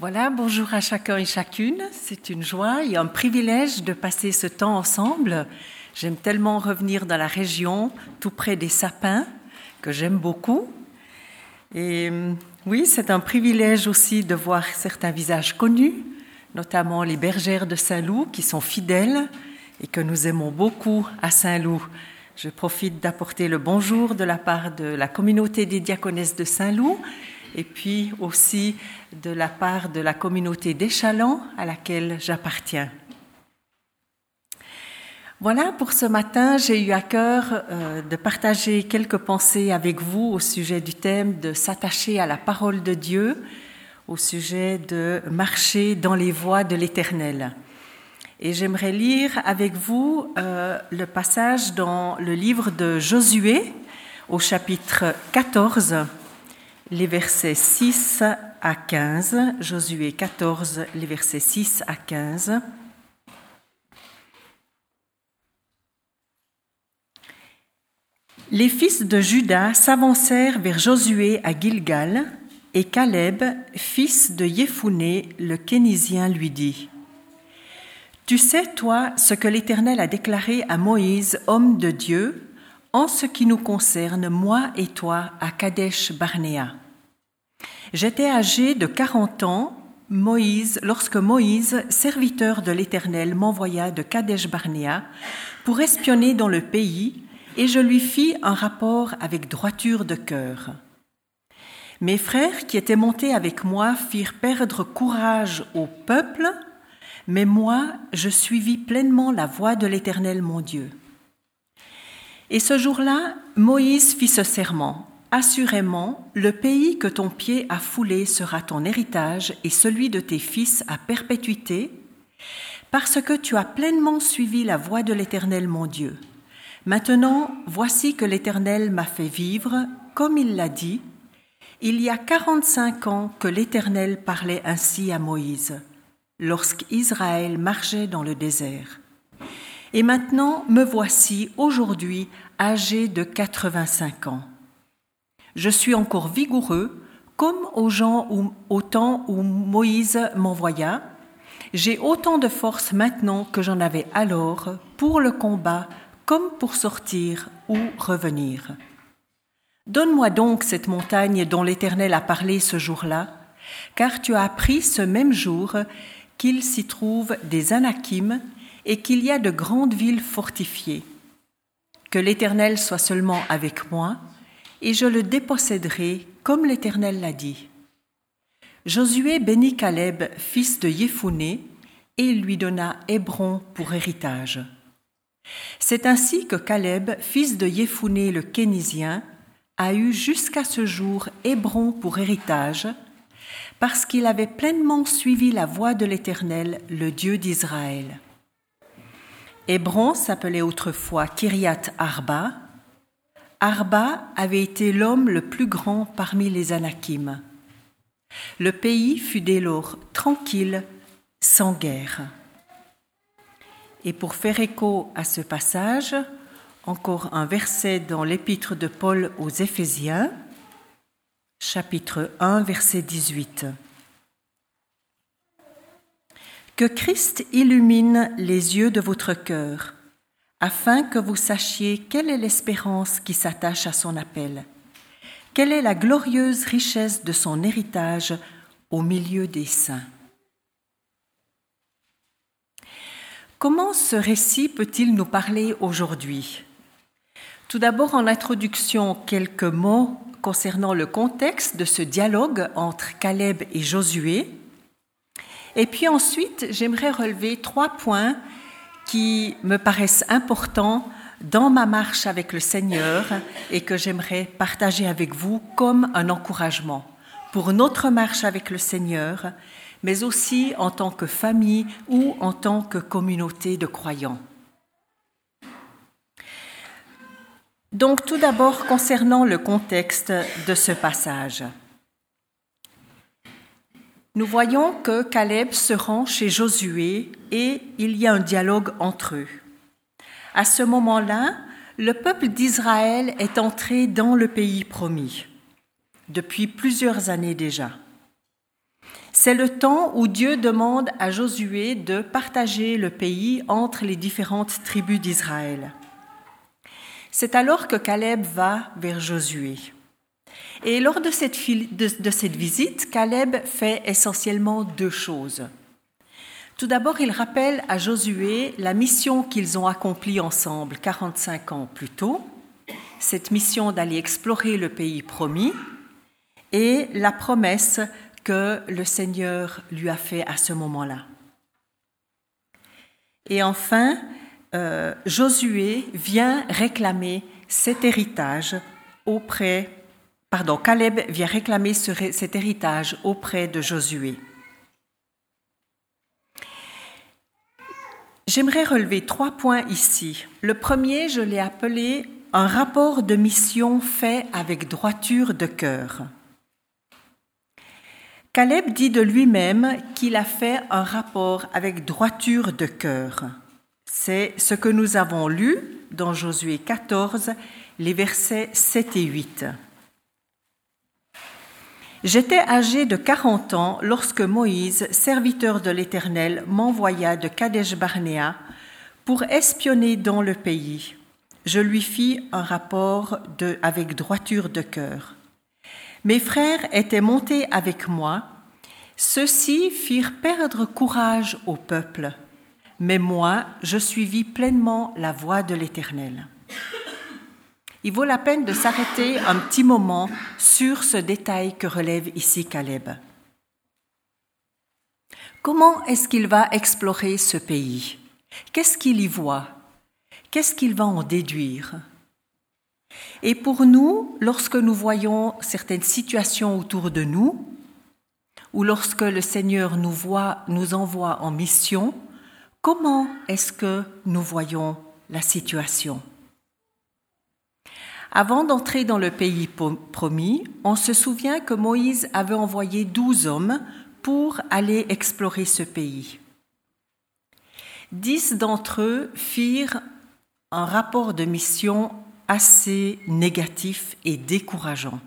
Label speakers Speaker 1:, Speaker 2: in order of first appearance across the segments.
Speaker 1: Voilà, bonjour à chacun et chacune. C'est une joie et un privilège de passer ce temps ensemble. J'aime tellement revenir dans la région, tout près des sapins, que j'aime beaucoup. Et oui, c'est un privilège aussi de voir certains visages connus, notamment les bergères de Saint-Loup qui sont fidèles et que nous aimons beaucoup à Saint-Loup. Je profite d'apporter le bonjour de la part de la communauté des diaconesses de Saint-Loup et puis aussi de la part de la communauté d'Échalon à laquelle j'appartiens. Voilà, pour ce matin, j'ai eu à cœur euh, de partager quelques pensées avec vous au sujet du thème de s'attacher à la parole de Dieu, au sujet de marcher dans les voies de l'Éternel. Et j'aimerais lire avec vous euh, le passage dans le livre de Josué au chapitre 14 les versets 6 à 15, Josué 14, les versets 6 à 15. Les fils de Judas s'avancèrent vers Josué à Gilgal, et Caleb, fils de Yéphuné, le Kénisien, lui dit Tu sais, toi, ce que l'Éternel a déclaré à Moïse, homme de Dieu, en ce qui nous concerne, moi et toi, à Kadesh Barnéa. J'étais âgé de quarante ans, Moïse, lorsque Moïse, serviteur de l'Éternel, m'envoya de Kadesh Barnéa pour espionner dans le pays, et je lui fis un rapport avec droiture de cœur. Mes frères qui étaient montés avec moi firent perdre courage au peuple, mais moi, je suivis pleinement la voie de l'Éternel mon Dieu. Et ce jour-là, Moïse fit ce serment. Assurément, le pays que ton pied a foulé sera ton héritage et celui de tes fils à perpétuité, parce que tu as pleinement suivi la voie de l'Éternel mon Dieu. Maintenant, voici que l'Éternel m'a fait vivre, comme il l'a dit. Il y a quarante-cinq ans que l'Éternel parlait ainsi à Moïse, lorsqu'Israël marchait dans le désert. Et maintenant me voici aujourd'hui âgé de 85 ans. Je suis encore vigoureux, comme aux gens au temps où Moïse m'envoya. J'ai autant de force maintenant que j'en avais alors pour le combat comme pour sortir ou revenir. Donne-moi donc cette montagne dont l'Éternel a parlé ce jour-là, car tu as appris ce même jour qu'il s'y trouve des Anakim et qu'il y a de grandes villes fortifiées. Que l'Éternel soit seulement avec moi, et je le déposséderai comme l'Éternel l'a dit. Josué bénit Caleb, fils de Yéphuné, et lui donna Hébron pour héritage. C'est ainsi que Caleb, fils de Yéphuné le Kénisien, a eu jusqu'à ce jour Hébron pour héritage, parce qu'il avait pleinement suivi la voie de l'Éternel, le Dieu d'Israël. Hébron s'appelait autrefois Kiriat Arba. Arba avait été l'homme le plus grand parmi les Anakim. Le pays fut dès lors tranquille, sans guerre. Et pour faire écho à ce passage, encore un verset dans l'épître de Paul aux Éphésiens, chapitre 1, verset 18. Que Christ illumine les yeux de votre cœur, afin que vous sachiez quelle est l'espérance qui s'attache à son appel, quelle est la glorieuse richesse de son héritage au milieu des saints. Comment ce récit peut-il nous parler aujourd'hui? Tout d'abord, en introduction, quelques mots concernant le contexte de ce dialogue entre Caleb et Josué, et puis ensuite, j'aimerais relever trois points qui me paraissent importants dans ma marche avec le Seigneur et que j'aimerais partager avec vous comme un encouragement pour notre marche avec le Seigneur, mais aussi en tant que famille ou en tant que communauté de croyants. Donc tout d'abord concernant le contexte de ce passage nous voyons que Caleb se rend chez Josué et il y a un dialogue entre eux. À ce moment-là, le peuple d'Israël est entré dans le pays promis depuis plusieurs années déjà. C'est le temps où Dieu demande à Josué de partager le pays entre les différentes tribus d'Israël. C'est alors que Caleb va vers Josué. Et lors de cette, visite, Caleb fait essentiellement deux choses. Tout d'abord, il rappelle à Josué la mission qu'ils ont accomplie ensemble 45 ans plus tôt, cette mission d'aller explorer le pays promis et la promesse que le Seigneur lui a fait à ce moment-là. Et enfin, euh, Josué vient réclamer cet héritage auprès, pardon, Caleb vient réclamer cet héritage auprès de Josué. J'aimerais relever trois points ici. Le premier, je l'ai appelé un rapport de mission fait avec droiture de cœur. Caleb dit de lui-même qu'il a fait un rapport avec droiture de cœur. C'est ce que nous avons lu dans Josué 14, les versets 7 et 8. J'étais âgé de 40 ans lorsque Moïse, serviteur de l'Éternel, m'envoya de Kadesh Barnéa pour espionner dans le pays. Je lui fis un rapport de, avec droiture de cœur. Mes frères étaient montés avec moi. Ceux-ci firent perdre courage au peuple, mais moi, je suivis pleinement la voie de l'Éternel. Il vaut la peine de s'arrêter un petit moment sur ce détail que relève ici Caleb. Comment est-ce qu'il va explorer ce pays? Qu'est-ce qu'il y voit? Qu'est-ce qu'il va en déduire? Et pour nous, lorsque nous voyons certaines situations autour de nous, ou lorsque le Seigneur nous, voit, nous envoie en mission, comment est-ce que nous voyons la situation? Avant d'entrer dans le pays promis, on se souvient que Moïse avait envoyé douze hommes pour aller explorer ce pays. Dix d'entre eux firent un rapport de mission assez négatif et décourageant.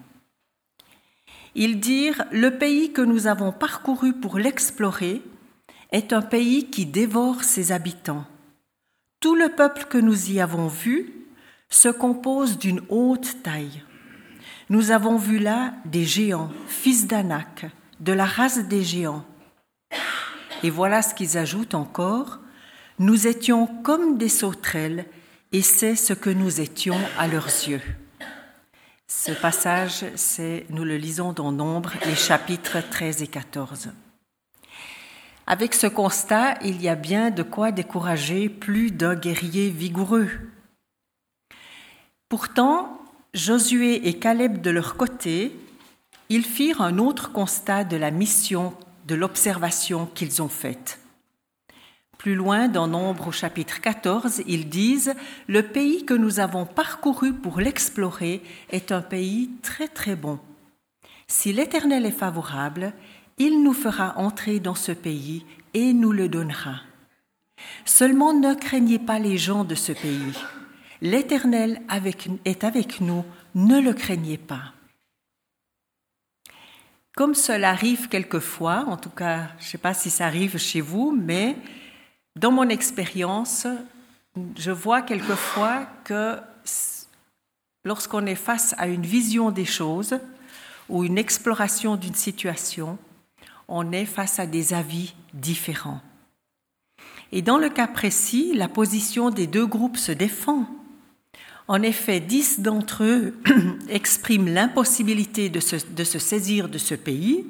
Speaker 1: Ils dirent Le pays que nous avons parcouru pour l'explorer est un pays qui dévore ses habitants. Tout le peuple que nous y avons vu se compose d'une haute taille. Nous avons vu là des géants, fils d'Anak, de la race des géants. Et voilà ce qu'ils ajoutent encore. Nous étions comme des sauterelles et c'est ce que nous étions à leurs yeux. Ce passage, c'est, nous le lisons dans Nombre, les chapitres 13 et 14. Avec ce constat, il y a bien de quoi décourager plus d'un guerrier vigoureux. Pourtant, Josué et Caleb de leur côté, ils firent un autre constat de la mission, de l'observation qu'ils ont faite. Plus loin, dans Nombre au chapitre 14, ils disent Le pays que nous avons parcouru pour l'explorer est un pays très très bon. Si l'Éternel est favorable, il nous fera entrer dans ce pays et nous le donnera. Seulement ne craignez pas les gens de ce pays. L'Éternel est avec nous, ne le craignez pas. Comme cela arrive quelquefois, en tout cas, je ne sais pas si ça arrive chez vous, mais dans mon expérience, je vois quelquefois que lorsqu'on est face à une vision des choses ou une exploration d'une situation, on est face à des avis différents. Et dans le cas précis, la position des deux groupes se défend. En effet, dix d'entre eux expriment l'impossibilité de se, de se, saisir de ce pays,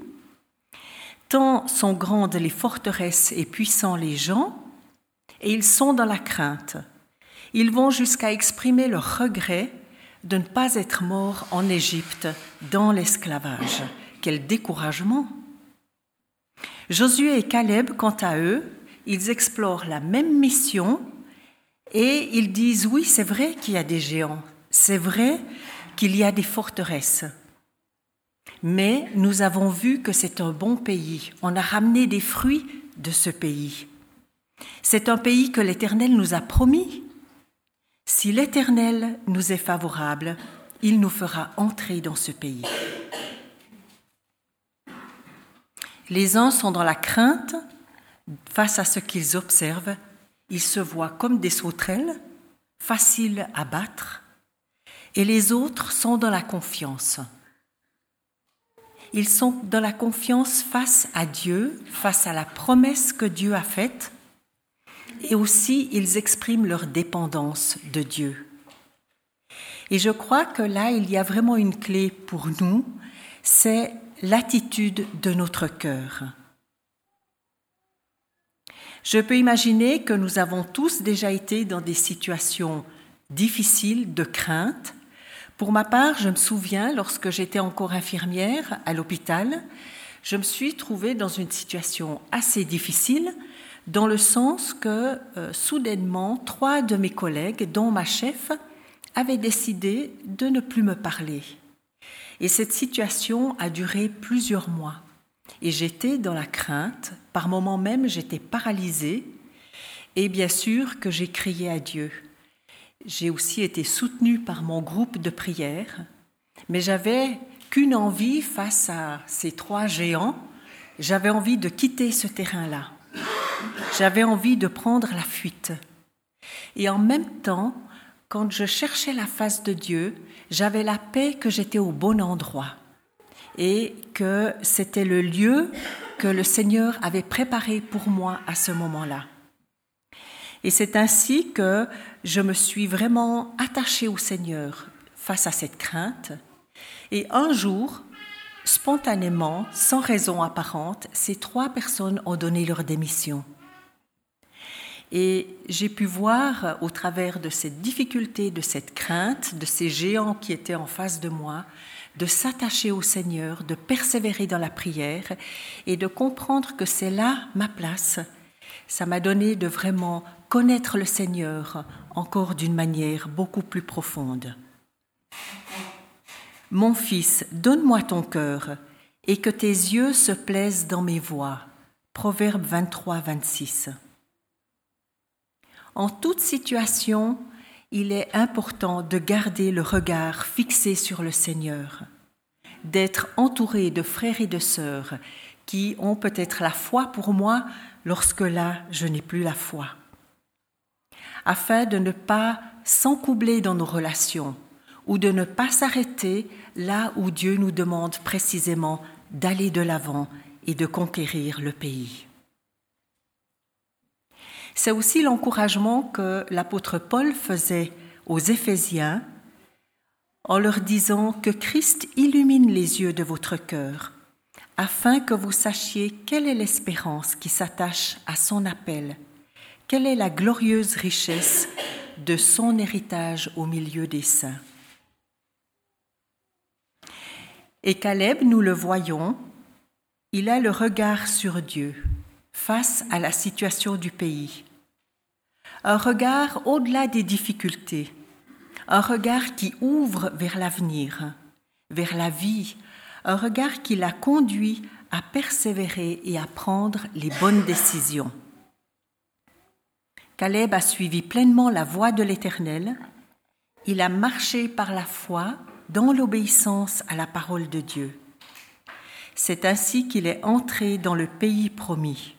Speaker 1: tant sont grandes les forteresses et puissants les gens, et ils sont dans la crainte. Ils vont jusqu'à exprimer leur regret de ne pas être morts en Égypte dans l'esclavage. Quel découragement Josué et Caleb, quant à eux, ils explorent la même mission et ils disent oui, c'est vrai qu'il y a des géants, c'est vrai qu'il y a des forteresses. Mais nous avons vu que c'est un bon pays. On a ramené des fruits de ce pays. C'est un pays que l'Éternel nous a promis. Si l'Éternel nous est favorable, il nous fera entrer dans ce pays. Les uns sont dans la crainte face à ce qu'ils observent. Ils se voient comme des sauterelles, faciles à battre. Et les autres sont dans la confiance. Ils sont dans la confiance face à Dieu, face à la promesse que Dieu a faite, et aussi ils expriment leur dépendance de Dieu. Et je crois que là, il y a vraiment une clé pour nous, c'est l'attitude de notre cœur. Je peux imaginer que nous avons tous déjà été dans des situations difficiles de crainte, pour ma part, je me souviens, lorsque j'étais encore infirmière à l'hôpital, je me suis trouvée dans une situation assez difficile, dans le sens que euh, soudainement, trois de mes collègues, dont ma chef, avaient décidé de ne plus me parler. Et cette situation a duré plusieurs mois. Et j'étais dans la crainte, par moments même j'étais paralysée, et bien sûr que j'ai crié à Dieu. J'ai aussi été soutenue par mon groupe de prière, mais j'avais qu'une envie face à ces trois géants, j'avais envie de quitter ce terrain-là. J'avais envie de prendre la fuite. Et en même temps, quand je cherchais la face de Dieu, j'avais la paix que j'étais au bon endroit et que c'était le lieu que le Seigneur avait préparé pour moi à ce moment-là. Et c'est ainsi que je me suis vraiment attachée au Seigneur face à cette crainte. Et un jour, spontanément, sans raison apparente, ces trois personnes ont donné leur démission. Et j'ai pu voir au travers de cette difficulté, de cette crainte, de ces géants qui étaient en face de moi, de s'attacher au Seigneur, de persévérer dans la prière et de comprendre que c'est là ma place. Ça m'a donné de vraiment connaître le Seigneur encore d'une manière beaucoup plus profonde. Mon fils, donne-moi ton cœur et que tes yeux se plaisent dans mes voies. Proverbe 23, 26. En toute situation, il est important de garder le regard fixé sur le Seigneur, d'être entouré de frères et de sœurs qui ont peut-être la foi pour moi lorsque là je n'ai plus la foi afin de ne pas s'encoubler dans nos relations ou de ne pas s'arrêter là où Dieu nous demande précisément d'aller de l'avant et de conquérir le pays. C'est aussi l'encouragement que l'apôtre Paul faisait aux Éphésiens en leur disant que Christ illumine les yeux de votre cœur, afin que vous sachiez quelle est l'espérance qui s'attache à son appel quelle est la glorieuse richesse de son héritage au milieu des saints Et Caleb, nous le voyons, il a le regard sur Dieu face à la situation du pays. Un regard au-delà des difficultés, un regard qui ouvre vers l'avenir, vers la vie, un regard qui l'a conduit à persévérer et à prendre les bonnes décisions. Caleb a suivi pleinement la voie de l'Éternel. Il a marché par la foi dans l'obéissance à la parole de Dieu. C'est ainsi qu'il est entré dans le pays promis.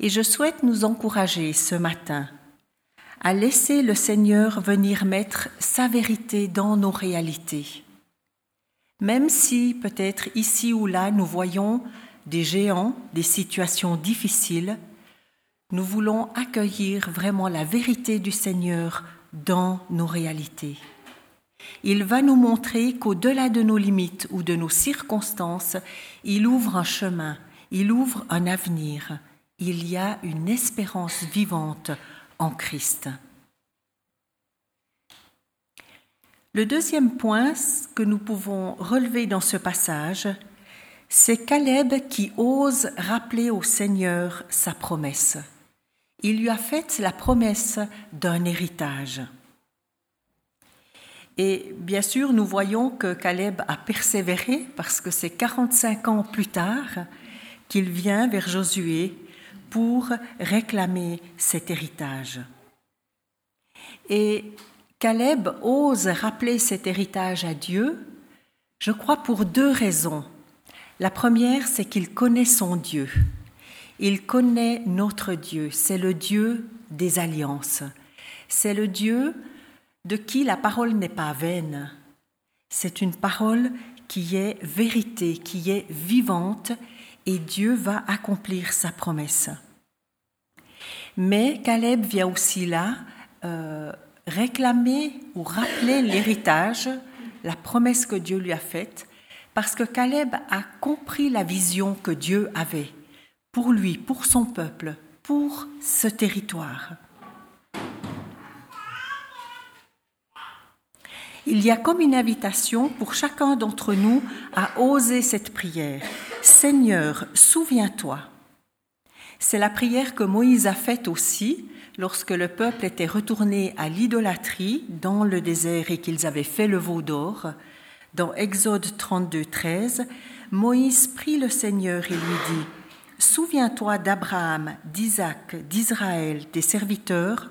Speaker 1: Et je souhaite nous encourager ce matin à laisser le Seigneur venir mettre sa vérité dans nos réalités. Même si peut-être ici ou là nous voyons des géants, des situations difficiles, nous voulons accueillir vraiment la vérité du Seigneur dans nos réalités. Il va nous montrer qu'au-delà de nos limites ou de nos circonstances, il ouvre un chemin, il ouvre un avenir, il y a une espérance vivante en Christ. Le deuxième point que nous pouvons relever dans ce passage, c'est Caleb qui ose rappeler au Seigneur sa promesse. Il lui a fait la promesse d'un héritage. Et bien sûr, nous voyons que Caleb a persévéré parce que c'est 45 ans plus tard qu'il vient vers Josué pour réclamer cet héritage. Et Caleb ose rappeler cet héritage à Dieu Je crois pour deux raisons. La première, c'est qu'il connaît son Dieu. Il connaît notre Dieu. C'est le Dieu des alliances. C'est le Dieu de qui la parole n'est pas vaine. C'est une parole qui est vérité, qui est vivante, et Dieu va accomplir sa promesse. Mais Caleb vient aussi là euh, réclamer ou rappeler l'héritage, la promesse que Dieu lui a faite, parce que Caleb a compris la vision que Dieu avait pour lui, pour son peuple, pour ce territoire. Il y a comme une invitation pour chacun d'entre nous à oser cette prière. Seigneur, souviens-toi. C'est la prière que Moïse a faite aussi lorsque le peuple était retourné à l'idolâtrie dans le désert et qu'ils avaient fait le veau d'or. Dans Exode 32, 13, Moïse prie le Seigneur et lui dit Souviens-toi d'Abraham, d'Isaac, d'Israël, des serviteurs,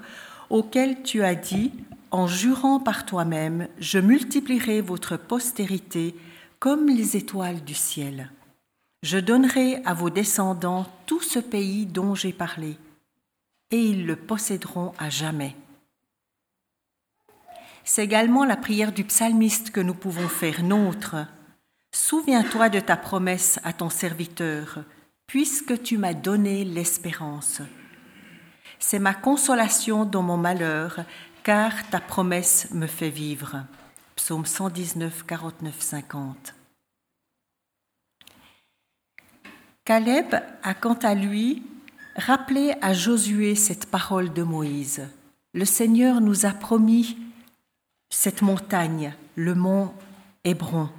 Speaker 1: auxquels tu as dit en jurant par toi-même, je multiplierai votre postérité comme les étoiles du ciel. Je donnerai à vos descendants tout ce pays dont j'ai parlé, et ils le posséderont à jamais. C'est également la prière du psalmiste que nous pouvons faire nôtre. Souviens-toi de ta promesse à ton serviteur, puisque tu m'as donné l'espérance. C'est ma consolation dans mon malheur, car ta promesse me fait vivre. Psaume 119, 49, 50. Caleb a quant à lui rappelé à Josué cette parole de Moïse. Le Seigneur nous a promis cette montagne, le mont Hébron.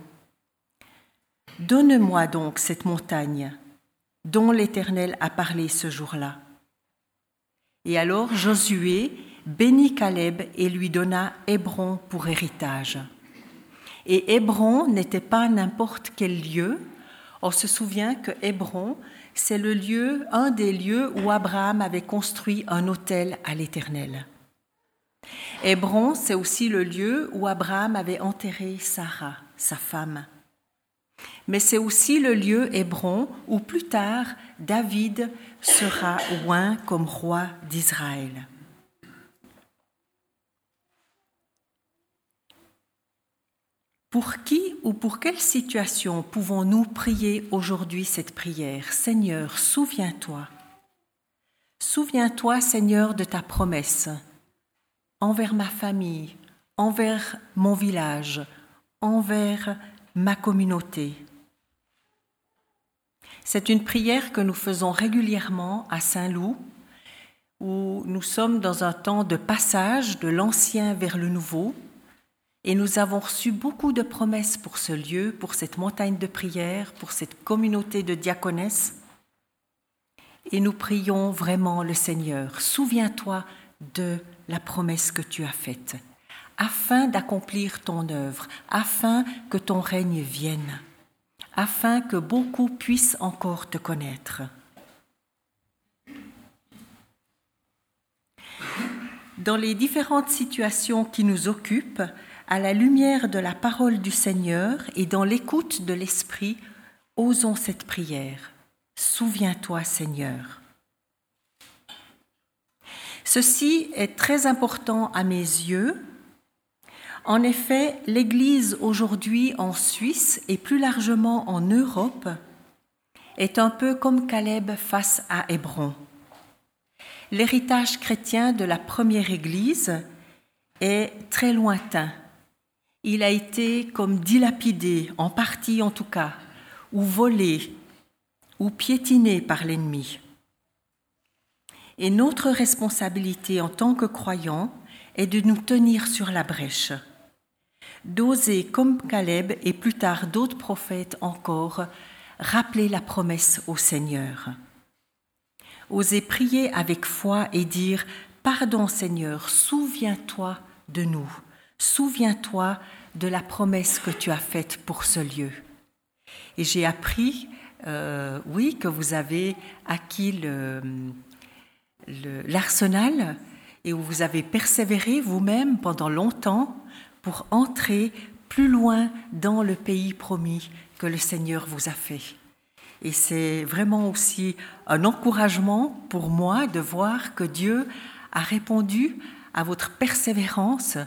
Speaker 1: Donne-moi donc cette montagne dont l'Éternel a parlé ce jour-là. Et alors Josué bénit Caleb et lui donna Hébron pour héritage. Et Hébron n'était pas n'importe quel lieu. On se souvient que Hébron, c'est le lieu, un des lieux où Abraham avait construit un autel à l'Éternel. Hébron, c'est aussi le lieu où Abraham avait enterré Sarah, sa femme. Mais c'est aussi le lieu Hébron où plus tard David sera oint comme roi d'Israël. Pour qui ou pour quelle situation pouvons-nous prier aujourd'hui cette prière? Seigneur, souviens-toi. Souviens-toi, Seigneur, de ta promesse envers ma famille, envers mon village, envers ma communauté. C'est une prière que nous faisons régulièrement à Saint-Loup, où nous sommes dans un temps de passage de l'ancien vers le nouveau, et nous avons reçu beaucoup de promesses pour ce lieu, pour cette montagne de prière, pour cette communauté de diaconesses. Et nous prions vraiment le Seigneur, souviens-toi de la promesse que tu as faite, afin d'accomplir ton œuvre, afin que ton règne vienne, afin que beaucoup puissent encore te connaître. Dans les différentes situations qui nous occupent, à la lumière de la parole du Seigneur et dans l'écoute de l'Esprit, osons cette prière. Souviens-toi, Seigneur. Ceci est très important à mes yeux. En effet, l'Église aujourd'hui en Suisse et plus largement en Europe est un peu comme Caleb face à Hébron. L'héritage chrétien de la première Église est très lointain il a été comme dilapidé, en partie en tout cas, ou volé, ou piétiné par l'ennemi. Et notre responsabilité en tant que croyants est de nous tenir sur la brèche, d'oser, comme Caleb et plus tard d'autres prophètes encore, rappeler la promesse au Seigneur. Oser prier avec foi et dire Pardon Seigneur, souviens-toi de nous, souviens-toi de la promesse que tu as faite pour ce lieu. Et j'ai appris, euh, oui, que vous avez acquis l'arsenal et où vous avez persévéré vous-même pendant longtemps pour entrer plus loin dans le pays promis que le Seigneur vous a fait. Et c'est vraiment aussi un encouragement pour moi de voir que Dieu a répondu à votre persévérance,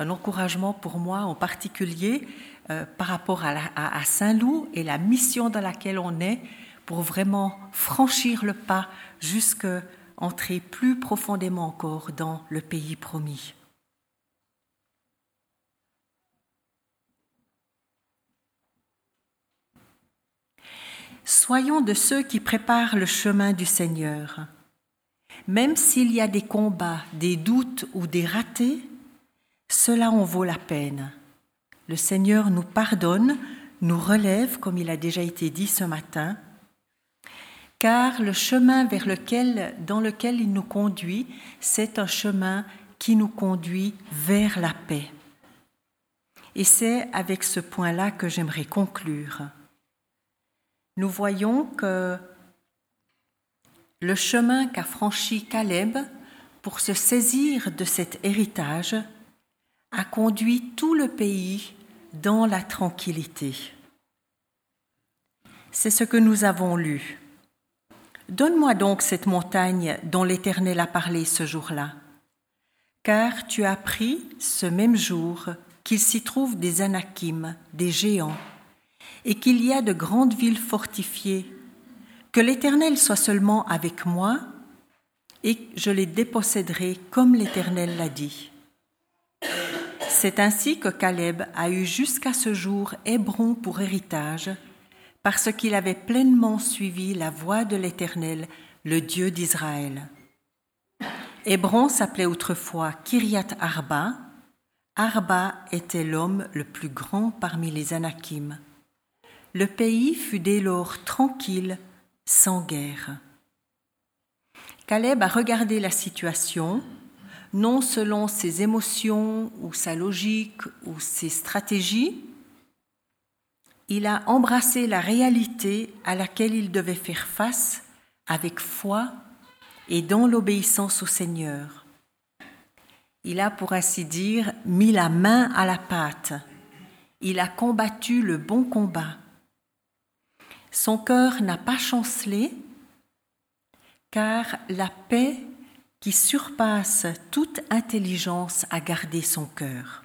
Speaker 1: un encouragement pour moi en particulier euh, par rapport à, à Saint-Loup et la mission dans laquelle on est pour vraiment franchir le pas jusqu'à entrer plus profondément encore dans le pays promis. Soyons de ceux qui préparent le chemin du Seigneur. Même s'il y a des combats, des doutes ou des ratés, cela en vaut la peine. Le Seigneur nous pardonne, nous relève, comme il a déjà été dit ce matin, car le chemin vers lequel, dans lequel il nous conduit, c'est un chemin qui nous conduit vers la paix. Et c'est avec ce point-là que j'aimerais conclure nous voyons que le chemin qu'a franchi Caleb pour se saisir de cet héritage a conduit tout le pays dans la tranquillité. C'est ce que nous avons lu. Donne-moi donc cette montagne dont l'Éternel a parlé ce jour-là, car tu as appris ce même jour qu'il s'y trouve des Anakim, des géants, et qu'il y a de grandes villes fortifiées, que l'Éternel soit seulement avec moi, et je les déposséderai comme l'Éternel l'a dit. C'est ainsi que Caleb a eu jusqu'à ce jour Hébron pour héritage, parce qu'il avait pleinement suivi la voie de l'Éternel, le Dieu d'Israël. Hébron s'appelait autrefois Kiriat Arba. Arba était l'homme le plus grand parmi les Anakim. Le pays fut dès lors tranquille, sans guerre. Caleb a regardé la situation, non selon ses émotions ou sa logique ou ses stratégies, il a embrassé la réalité à laquelle il devait faire face avec foi et dans l'obéissance au Seigneur. Il a, pour ainsi dire, mis la main à la pâte. Il a combattu le bon combat. Son cœur n'a pas chancelé, car la paix qui surpasse toute intelligence a gardé son cœur.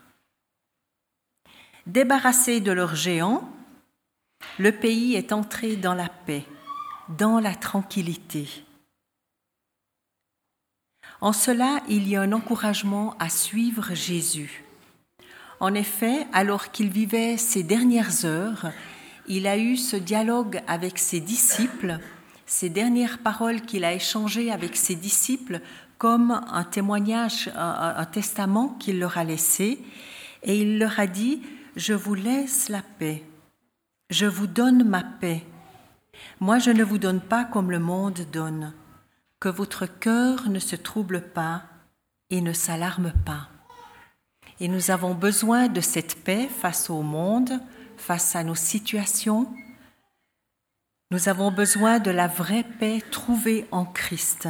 Speaker 1: Débarrassé de leurs géants, le pays est entré dans la paix, dans la tranquillité. En cela, il y a un encouragement à suivre Jésus. En effet, alors qu'il vivait ses dernières heures, il a eu ce dialogue avec ses disciples, ces dernières paroles qu'il a échangées avec ses disciples comme un témoignage, un, testament qu'il leur a laissé, et il leur a dit, je vous laisse la paix, je vous donne ma paix. Moi, je ne vous donne pas comme le monde donne, que votre cœur ne se trouble pas et ne s'alarme pas. Et nous avons besoin de cette paix face au monde, face à nos situations. Nous avons besoin de la vraie paix trouvée en Christ.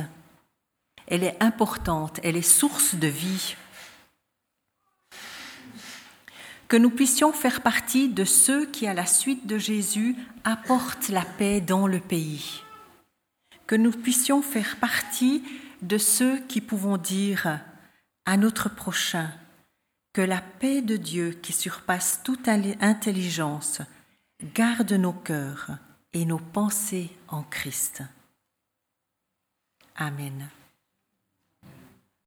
Speaker 1: Elle est importante, elle est source de vie. Que nous puissions faire partie de ceux qui, à la suite de Jésus, apportent la paix dans le pays. Que nous puissions faire partie de ceux qui pouvons dire à notre prochain, que la paix de Dieu qui surpasse toute intelligence garde nos cœurs et nos pensées en Christ. Amen.